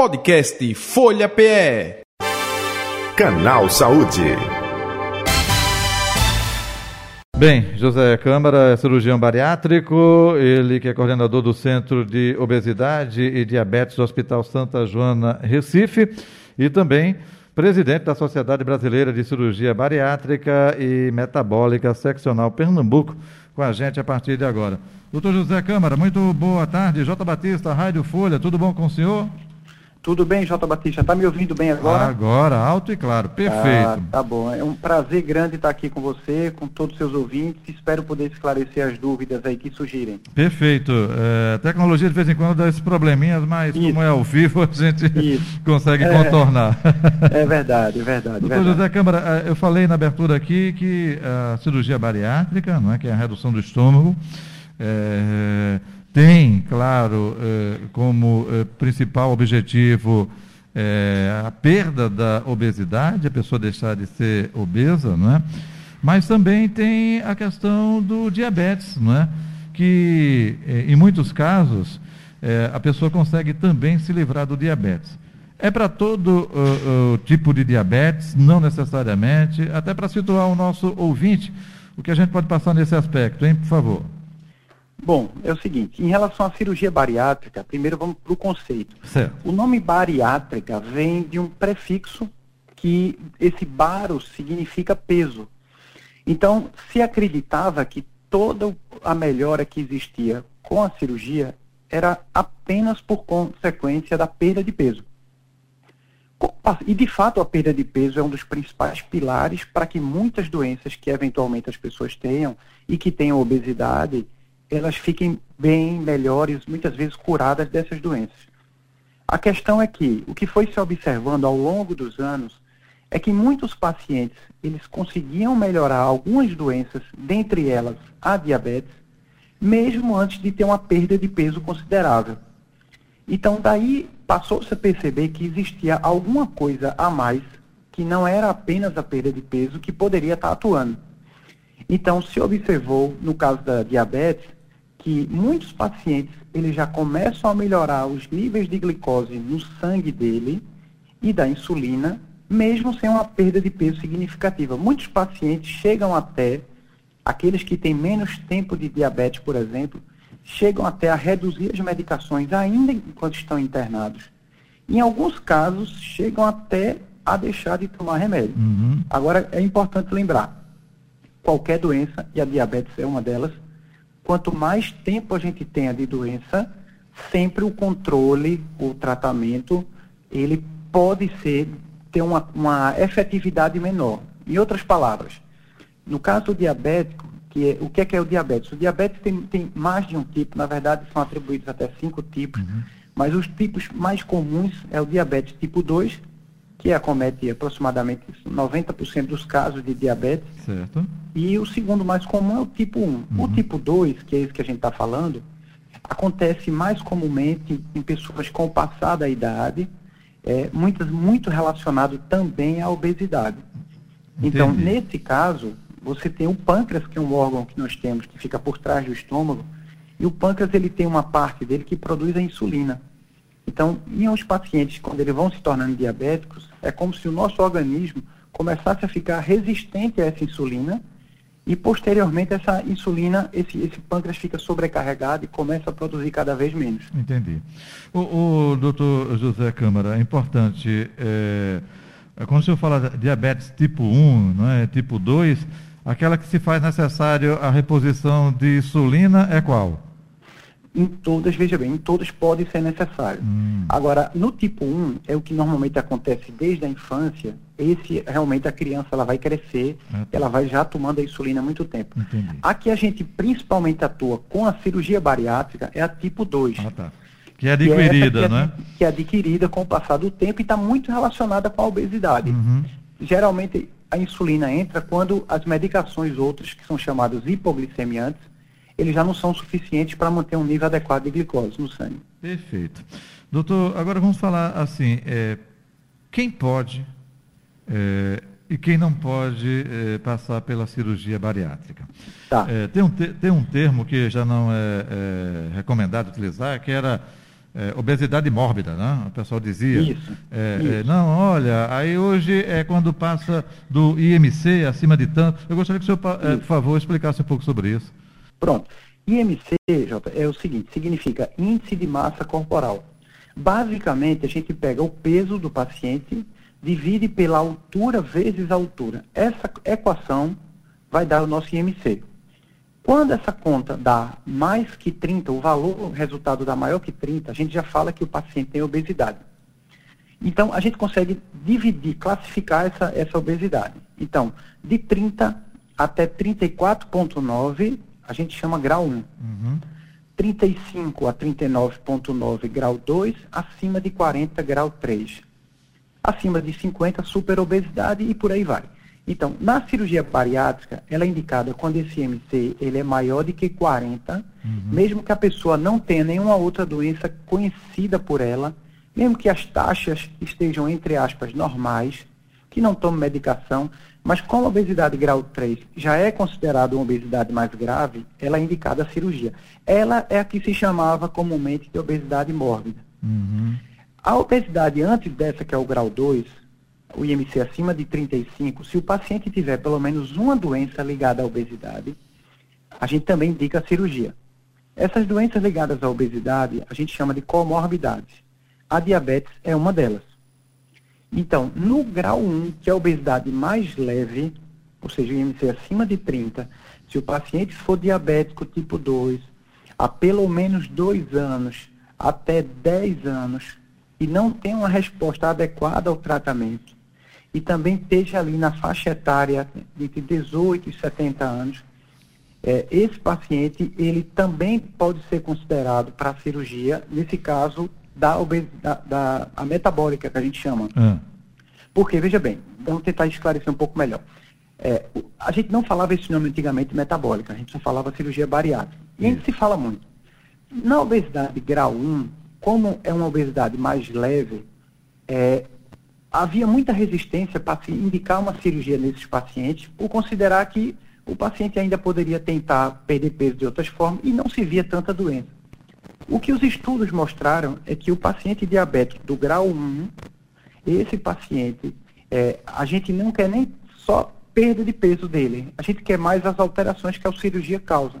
Podcast Folha PE. Canal Saúde. Bem, José Câmara é cirurgião bariátrico, ele que é coordenador do Centro de Obesidade e Diabetes do Hospital Santa Joana, Recife, e também presidente da Sociedade Brasileira de Cirurgia Bariátrica e Metabólica Seccional Pernambuco, com a gente a partir de agora. Doutor José Câmara, muito boa tarde. J. Batista, Rádio Folha, tudo bom com o senhor? Tudo bem, Jota Batista? Está me ouvindo bem agora? Agora, alto e claro, perfeito. Ah, tá bom. É um prazer grande estar aqui com você, com todos os seus ouvintes. Espero poder esclarecer as dúvidas aí que surgirem. Perfeito. É, tecnologia de vez em quando dá esses probleminhas, mas Isso. como é ao vivo, a gente Isso. consegue é, contornar. É verdade, é verdade. Doutor verdade. José Câmara, é, eu falei na abertura aqui que a cirurgia bariátrica, não é, que é a redução do estômago, é, tem, claro, eh, como eh, principal objetivo eh, a perda da obesidade, a pessoa deixar de ser obesa, não é? Mas também tem a questão do diabetes, não é? Que em muitos casos a pessoa consegue também se livrar do diabetes. É para todo tipo de diabetes, não necessariamente, até para situar o nosso ouvinte, o que a gente pode passar nesse aspecto, hein, por favor? Bom, é o seguinte, em relação à cirurgia bariátrica, primeiro vamos para o conceito. Certo. O nome bariátrica vem de um prefixo que esse baro significa peso. Então, se acreditava que toda a melhora que existia com a cirurgia era apenas por consequência da perda de peso. E, de fato, a perda de peso é um dos principais pilares para que muitas doenças que eventualmente as pessoas tenham e que tenham obesidade elas fiquem bem, melhores, muitas vezes curadas dessas doenças. A questão é que o que foi se observando ao longo dos anos é que muitos pacientes eles conseguiam melhorar algumas doenças, dentre elas a diabetes, mesmo antes de ter uma perda de peso considerável. Então daí passou-se a perceber que existia alguma coisa a mais que não era apenas a perda de peso que poderia estar atuando. Então se observou no caso da diabetes que muitos pacientes eles já começam a melhorar os níveis de glicose no sangue dele e da insulina, mesmo sem uma perda de peso significativa. Muitos pacientes chegam até, aqueles que têm menos tempo de diabetes, por exemplo, chegam até a reduzir as medicações ainda enquanto estão internados. Em alguns casos, chegam até a deixar de tomar remédio. Uhum. Agora, é importante lembrar, qualquer doença, e a diabetes é uma delas, quanto mais tempo a gente tenha de doença, sempre o controle, o tratamento, ele pode ser, ter uma, uma efetividade menor. Em outras palavras, no caso do diabético, que é, o que é, que é o diabetes? O diabetes tem, tem mais de um tipo, na verdade são atribuídos até cinco tipos, uhum. mas os tipos mais comuns é o diabetes tipo 2, que acomete aproximadamente 90% dos casos de diabetes. Certo. E o segundo mais comum é o tipo 1. Uhum. O tipo 2, que é esse que a gente está falando, acontece mais comumente em pessoas com o passar da idade, é, muitas, muito relacionado também à obesidade. Então, Entendi. Então, nesse caso, você tem o pâncreas, que é um órgão que nós temos, que fica por trás do estômago, e o pâncreas ele tem uma parte dele que produz a insulina. Então, em os pacientes, quando eles vão se tornando diabéticos, é como se o nosso organismo começasse a ficar resistente a essa insulina e posteriormente essa insulina, esse, esse pâncreas fica sobrecarregado e começa a produzir cada vez menos. Entendi. O, o doutor José Câmara, é importante, é, quando o senhor fala diabetes tipo 1, não é, tipo 2, aquela que se faz necessário a reposição de insulina é qual? Em todas, veja bem, em todas pode ser necessário. Hum. Agora, no tipo 1, é o que normalmente acontece desde a infância, esse realmente a criança ela vai crescer, ah, tá. ela vai já tomando a insulina há muito tempo. Entendi. A que a gente principalmente atua com a cirurgia bariátrica é a tipo 2. Ah, tá. Que é adquirida, que é, né? Que é adquirida com o passar do tempo e está muito relacionada com a obesidade. Uhum. Geralmente a insulina entra quando as medicações outras, que são chamadas hipoglicemiantes, eles já não são suficientes para manter um nível adequado de glicose no sangue. Perfeito. Doutor, agora vamos falar assim, é, quem pode é, e quem não pode é, passar pela cirurgia bariátrica? Tá. É, tem, um te, tem um termo que já não é, é recomendado utilizar, que era é, obesidade mórbida, né? O pessoal dizia. Isso, isso. Não, olha, aí hoje é quando passa do IMC acima de tanto. Eu gostaria que o senhor, por favor, explicasse um pouco sobre isso. Pronto. IMC, Jota, é o seguinte, significa índice de massa corporal. Basicamente, a gente pega o peso do paciente, divide pela altura vezes a altura. Essa equação vai dar o nosso IMC. Quando essa conta dá mais que 30, o valor, o resultado dá maior que 30, a gente já fala que o paciente tem obesidade. Então, a gente consegue dividir, classificar essa, essa obesidade. Então, de 30 até 34,9, a gente chama grau 1. Uhum. 35 a 39,9, grau 2, acima de 40, grau 3. Acima de 50, superobesidade e por aí vai. Então, na cirurgia bariátrica, ela é indicada quando esse IMC ele é maior do que 40, mesmo que a pessoa não tenha nenhuma outra doença conhecida por ela, mesmo que as taxas estejam, entre aspas, normais, que não tome medicação, mas como a obesidade grau 3 já é considerada uma obesidade mais grave, ela é indicada a cirurgia. Ela é a que se chamava comumente de obesidade mórbida. Uhum. A obesidade antes dessa, que é o grau 2, o IMC acima de 35, se o paciente tiver pelo menos uma doença ligada à obesidade, a gente também indica a cirurgia. Essas doenças ligadas à obesidade, a gente chama de comorbidades. A diabetes é uma delas. Então, no grau 1, que é a obesidade mais leve, ou seja, o IMC acima de 30, se o paciente for diabético tipo 2, há pelo menos 2 anos, até 10 anos, e não tem uma resposta adequada ao tratamento, e também esteja ali na faixa etária entre 18 e 70 anos, é, esse paciente, ele também pode ser considerado para cirurgia, nesse caso, da, obesidade, da a metabólica, que a gente chama. Ah, Porque, veja bem, vamos tentar esclarecer um pouco melhor. É, a gente não falava esse nome antigamente metabólica, a gente só falava cirurgia bariátrica. E ainda se fala muito. Na obesidade grau 1, como é uma obesidade mais leve, é, havia muita resistência para se indicar uma cirurgia nesses pacientes, por considerar que o paciente ainda poderia tentar perder peso de outras formas e não se via tanta doença. O que os estudos mostraram é que o paciente diabético do grau 1, esse paciente, é, a gente não quer nem só perda de peso dele, a gente quer mais as alterações que a cirurgia causa.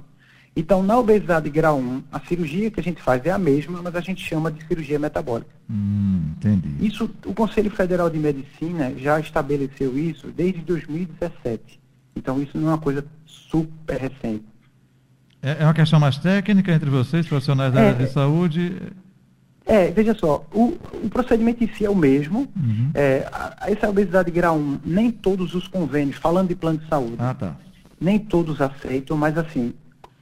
Então, na obesidade grau 1, a cirurgia que a gente faz é a mesma, mas a gente chama de cirurgia metabólica. hum, entendi. Isso, o Conselho Federal de Medicina já estabeleceu isso desde 2017. Então, isso não é uma coisa super recente. É, é uma questão mais técnica entre vocês, profissionais da É, área de saúde? É, veja só, o, o procedimento em si é o mesmo. Uhum. É, a- a- essa obesidade grau 1, nem todos os convênios, falando de plano de saúde, Ah, tá. nem todos aceitam, mas assim,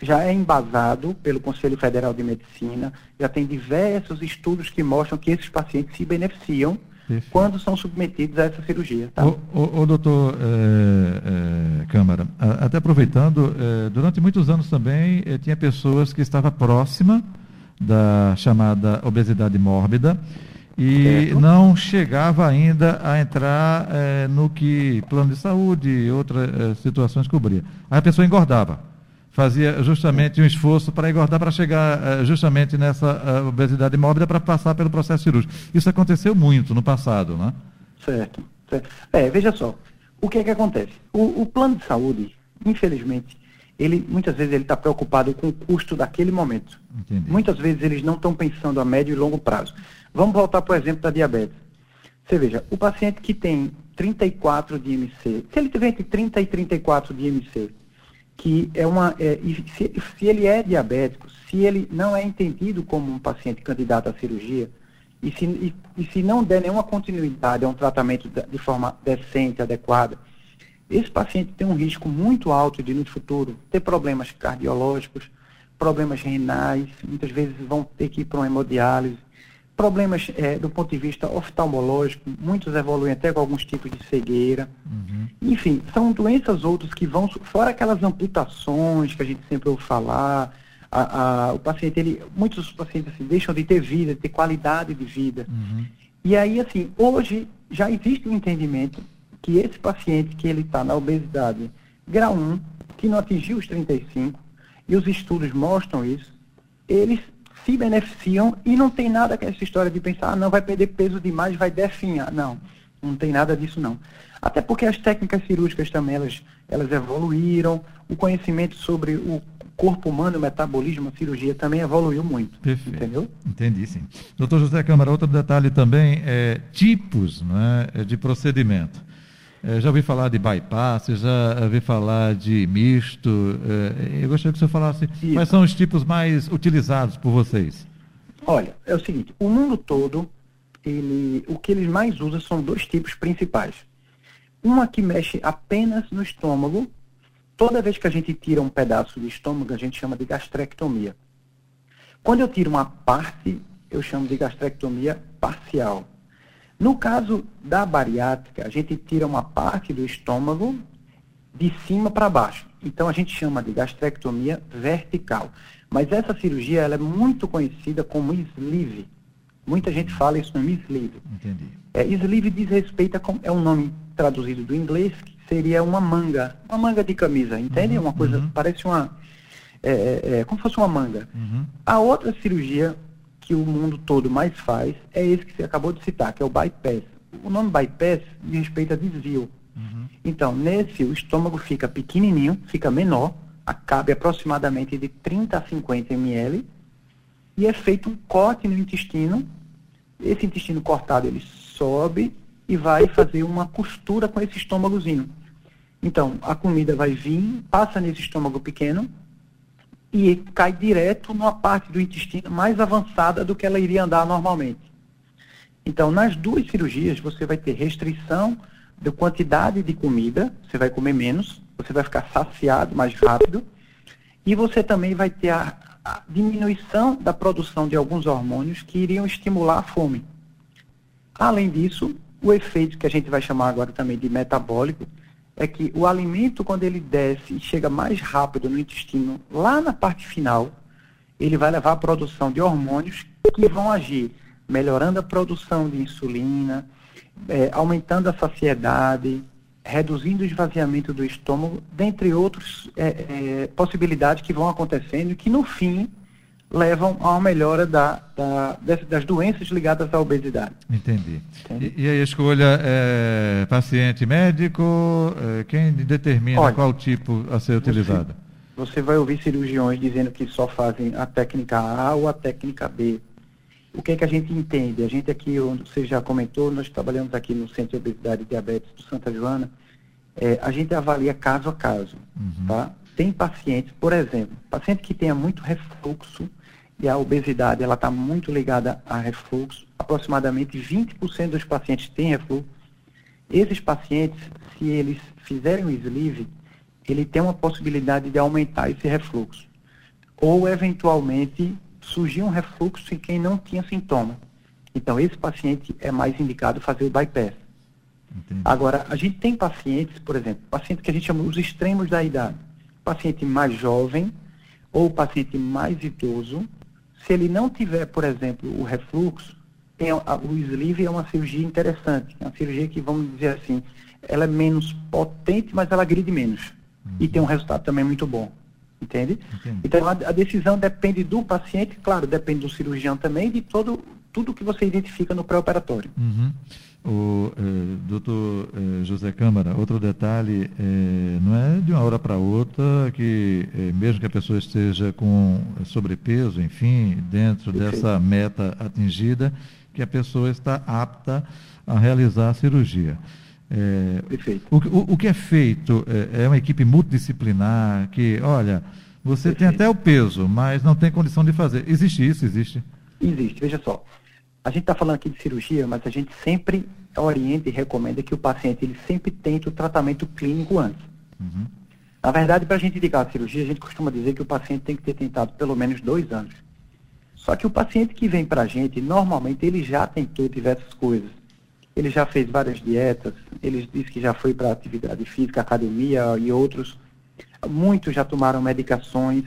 já é embasado pelo Conselho Federal de Medicina, já tem diversos estudos que mostram que esses pacientes se beneficiam Perfeito. quando são submetidos a essa cirurgia. Tá? Ô, ô, ô, doutor eh, eh, Câmara, a- até aproveitando, eh, durante muitos anos também eh, tinha pessoas que estavam próxima da chamada obesidade mórbida e Certo. não chegava ainda a entrar eh, no que plano de saúde e outras eh, situações cobria. Aí a pessoa engordava, fazia justamente um esforço para engordar, para chegar eh, justamente nessa eh, obesidade mórbida para passar pelo processo cirúrgico. Isso aconteceu muito no passado, né? Certo, certo. É, veja só, o que é que acontece? O, o plano de saúde, infelizmente, ele muitas vezes ele está preocupado com o custo daquele momento. Entendi. Muitas vezes eles não estão pensando a médio e longo prazo. Vamos voltar, por exemplo, da diabetes. Você veja, o paciente que tem 34 de IMC, se ele tiver entre 30 e 34 de IMC, que é uma. é, se, se ele é diabético, se ele não é entendido como um paciente candidato à cirurgia, e se, e, e se não der nenhuma continuidade a um tratamento de, de forma decente, adequada, esse paciente tem um risco muito alto de, no futuro, ter problemas cardiológicos, problemas renais, muitas vezes vão ter que ir para uma hemodiálise, problemas eh, do ponto de vista oftalmológico, muitos evoluem até com alguns tipos de cegueira. Uhum. Enfim, são doenças outras que vão, fora aquelas amputações que a gente sempre ouve falar, a- a- o paciente, ele, muitos pacientes assim, deixam de ter vida, de ter qualidade de vida. Uhum. E aí, assim, hoje já existe um entendimento que esse paciente que ele está na obesidade grau 1, que não atingiu os 35, e os estudos mostram isso, eles se beneficiam e não tem nada com essa história de pensar, ah, não, vai perder peso demais, vai definhar. Não, não tem nada disso não. Até porque as técnicas cirúrgicas também, elas, elas evoluíram, o conhecimento sobre o corpo humano, o metabolismo, a cirurgia também evoluiu muito. Perfeito. Entendeu? Entendi, sim. Doutor José Câmara, outro detalhe também é tipos né, de procedimento. É, já ouvi falar de bypass, já ouvi falar de misto. É, eu gostaria que o senhor falasse Isso. quais são os tipos mais utilizados por vocês. Olha, é o seguinte, o mundo todo, ele, o que eles mais usam são dois tipos principais. Uma que mexe apenas no estômago. Toda vez que a gente tira um pedaço de estômago, a gente chama de gastrectomia. Quando eu tiro uma parte, eu chamo de gastrectomia parcial. No caso da bariátrica, a gente tira uma parte do estômago de cima para baixo. Então a gente chama de gastrectomia vertical. Mas essa cirurgia ela é muito conhecida como sleeve. Muita gente fala isso no sleeve. Entendi. É, sleeve diz respeito a, é um nome traduzido do inglês que seria uma manga, uma manga de camisa, entende? Uhum, uma coisa uhum. parece uma é, é, é, como se fosse uma manga. Uhum. A outra cirurgia que o mundo todo mais faz é esse que você acabou de citar, que é o bypass. O nome bypass diz respeito a desvio. Uhum. Então, nesse, o estômago fica pequenininho, fica menor, cabe aproximadamente de 30 a 50 ml, e é feito um corte no intestino. Esse intestino cortado, ele sobe e vai fazer uma costura com esse estômagozinho. Então, a comida vai vir, passa nesse estômago pequeno, e cai direto numa parte do intestino mais avançada do que ela iria andar normalmente. Então, nas duas cirurgias, você vai ter restrição da quantidade de comida, você vai comer menos, você vai ficar saciado mais rápido, e você também vai ter a, a diminuição da produção de alguns hormônios que iriam estimular a fome. Além disso, o efeito que a gente vai chamar agora também de metabólico, é que o alimento, quando ele desce e chega mais rápido no intestino, lá na parte final, ele vai levar à produção de hormônios que vão agir melhorando a produção de insulina, é, aumentando a saciedade, reduzindo o esvaziamento do estômago, dentre outras é, é, possibilidades que vão acontecendo e que, no fim, levam a uma melhora da, da, das doenças ligadas à obesidade. Entendi. E, e, a escolha é paciente médico? É, quem determina Olha, qual tipo a ser utilizado? Você, você vai ouvir cirurgiões dizendo que só fazem a técnica A ou a técnica B. O que é que a gente entende? A gente aqui, você já comentou, nós trabalhamos aqui no Centro de Obesidade e Diabetes do Santa Joana, é, a gente avalia caso a caso, uhum. tá? Tem pacientes, por exemplo, paciente que tenha muito refluxo, e a obesidade ela está muito ligada a refluxo. Aproximadamente 20% dos pacientes têm refluxo. Esses pacientes, se eles fizerem o sleeve, ele tem uma possibilidade de aumentar esse refluxo. Ou, eventualmente, surgir um refluxo em quem não tinha sintoma. Então, esse paciente é mais indicado fazer o bypass. Entendi. Agora, a gente tem pacientes, por exemplo, pacientes que a gente chama os extremos da idade. Paciente mais jovem ou paciente mais idoso, se ele não tiver, por exemplo, o refluxo, tem, a, o sleeve é uma cirurgia interessante. É uma cirurgia que, vamos dizer assim, ela é menos potente, mas ela agride menos. Uhum. E tem um resultado também muito bom. Entende? Entendi. Então, a, a, decisão depende do paciente, claro, depende do cirurgião também, de todo, tudo que você identifica no pré-operatório. Uhum. O eh, doutor eh, José Câmara, outro detalhe, eh, não é de uma hora para outra que, eh, mesmo que a pessoa esteja com sobrepeso, enfim, dentro Perfeito. dessa meta atingida, que a pessoa está apta a realizar a cirurgia. Perfeito. O, o, o, que é feito é, é uma equipe multidisciplinar que, olha, você Perfeito. tem até o peso, mas não tem condição de fazer. Existe isso? Existe? Existe, veja só. A gente está falando aqui de cirurgia, mas a gente sempre orienta e recomenda que o paciente ele sempre tente o tratamento clínico antes. Uhum. Na verdade, para a gente indicar a cirurgia, a gente costuma dizer que o paciente tem que ter tentado pelo menos dois anos. Só que o paciente que vem para a gente, normalmente ele já tentou diversas coisas. Ele já fez várias dietas, ele disse que já foi para atividade física, academia e outros. Muitos já tomaram medicações,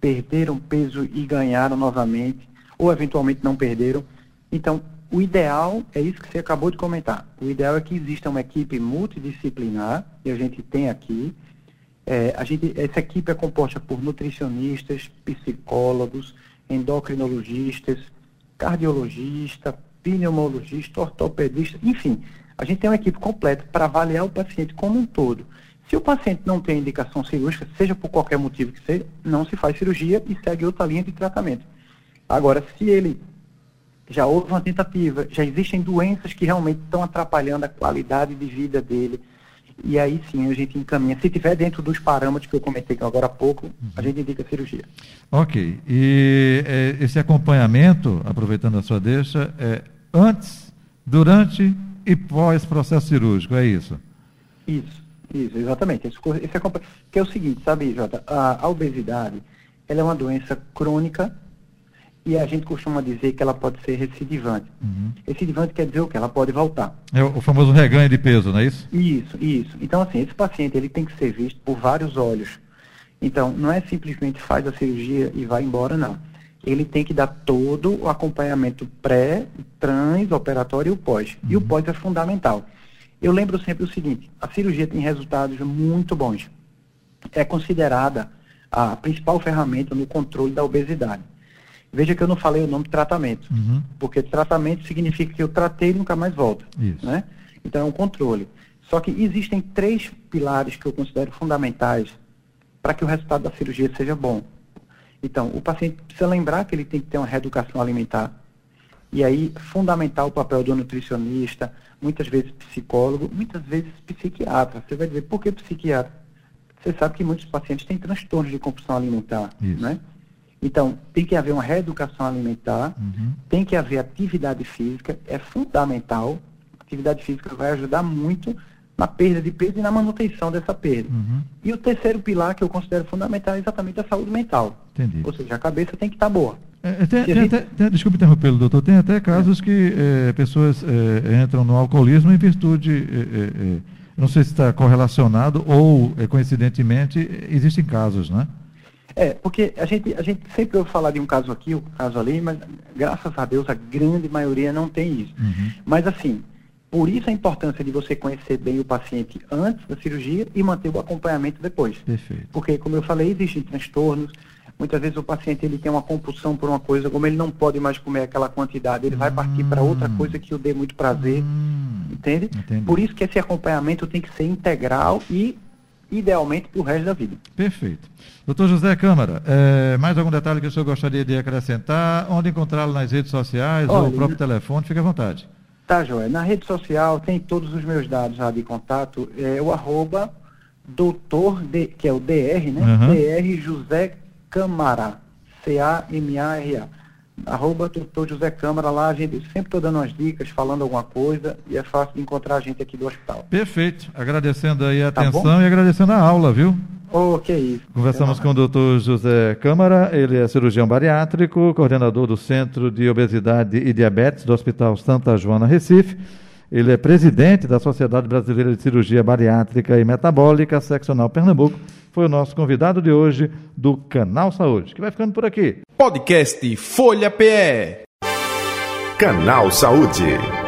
perderam peso e ganharam novamente, ou eventualmente não perderam. Então, o ideal é isso que você acabou de comentar. O ideal é que exista uma equipe multidisciplinar, e a gente tem aqui. É, a gente, essa equipe é composta por nutricionistas, psicólogos, endocrinologistas, cardiologista, pneumologista, ortopedista, enfim, a gente tem uma equipe completa para avaliar o paciente como um todo. Se o paciente não tem indicação cirúrgica, seja por qualquer motivo que seja, não se faz cirurgia e segue outra linha de tratamento. Agora, se ele já houve uma tentativa, já existem doenças que realmente estão atrapalhando a qualidade de vida dele, e aí sim a gente encaminha. Se tiver dentro dos parâmetros que eu comentei agora há pouco, uhum. a gente indica a cirurgia. Ok. E é, esse acompanhamento, aproveitando a sua deixa, é antes, durante e pós-processo cirúrgico, é isso? Isso, isso, exatamente. Esse, esse que é o seguinte, sabe, Jota, a, a obesidade, ela é uma doença crônica e a gente costuma dizer que ela pode ser recidivante. Uhum. Recidivante quer dizer o quê? Ela pode voltar. É o famoso reganho de peso, não é isso? Isso, isso. Então, assim, esse paciente ele tem que ser visto por vários olhos. Então, não é simplesmente faz a cirurgia e vai embora, não. Ele tem que dar todo o acompanhamento pré, trans, operatório e o pós. Uhum. E o uhum. pós é fundamental. Eu lembro sempre o seguinte, a cirurgia tem resultados muito bons. É considerada a principal ferramenta no controle da obesidade. Veja que eu não falei o nome de tratamento, uhum. porque tratamento significa que eu tratei e nunca mais volta. Isso. Né? Então é um controle. Só que existem três pilares que eu considero fundamentais para que o resultado da cirurgia seja bom. Então, o paciente precisa lembrar que ele tem que ter uma reeducação alimentar. E aí, fundamental o papel do nutricionista, muitas vezes psicólogo, muitas vezes psiquiatra. Você vai dizer, por que psiquiatra? Você sabe que muitos pacientes têm transtornos de compulsão alimentar, Isso. né? Então, tem que haver uma reeducação alimentar, uhum. tem que haver atividade física, é fundamental. Atividade física vai ajudar muito na perda de peso e na manutenção dessa perda. Uhum. E o terceiro pilar que eu considero fundamental é exatamente a saúde mental. Entendi. Ou seja, a cabeça tem que estar boa. É, é tem, tem gente... até, tem, desculpe interrompê-lo, doutor. Tem até casos é. que é, pessoas é, entram no alcoolismo em virtude. É, não sei se está correlacionado ou, coincidentemente, existem casos, né? É, porque a gente, a gente sempre ouve falar de um caso aqui, um caso ali, mas graças a Deus a grande maioria não tem isso. Uhum. Mas assim, por isso a importância de você conhecer bem o paciente antes da cirurgia e manter o acompanhamento depois. Perfeito. Porque, como eu falei, existem transtornos. Muitas vezes o paciente ele tem uma compulsão por uma coisa, como ele não pode mais comer aquela quantidade, ele hum. vai partir para outra hum. coisa que o dê muito prazer. Hum. Entende? Entendi. Por isso que esse acompanhamento tem que ser integral e idealmente para o resto da vida. Perfeito. Doutor José Câmara, é, mais algum detalhe que o senhor gostaria de acrescentar? Onde encontrá-lo nas redes sociais Olha, ou o próprio telefone? Fique à vontade. Tá, Joé. Na rede social tem todos os meus dados lá de contato. É o arroba doutor, de, que é o DR, né? Uhum. DR José Câmara. C-A-M-A-R-A arroba doutor José Câmara lá, a gente sempre estou dando umas dicas, falando alguma coisa, e é fácil de encontrar a gente aqui do hospital. Perfeito. Agradecendo aí a tá atenção bom? e agradecendo a aula, viu? Oh, que isso. Conversamos com o doutor José Câmara, ele é cirurgião bariátrico, coordenador do Centro de Obesidade e Diabetes do Hospital Santa Joana Recife. Ele é presidente da Sociedade Brasileira de Cirurgia Bariátrica e Metabólica, seccional Pernambuco. Foi o nosso convidado de hoje do Canal Saúde, que vai ficando por aqui. Podcast Folha PE. Canal Saúde.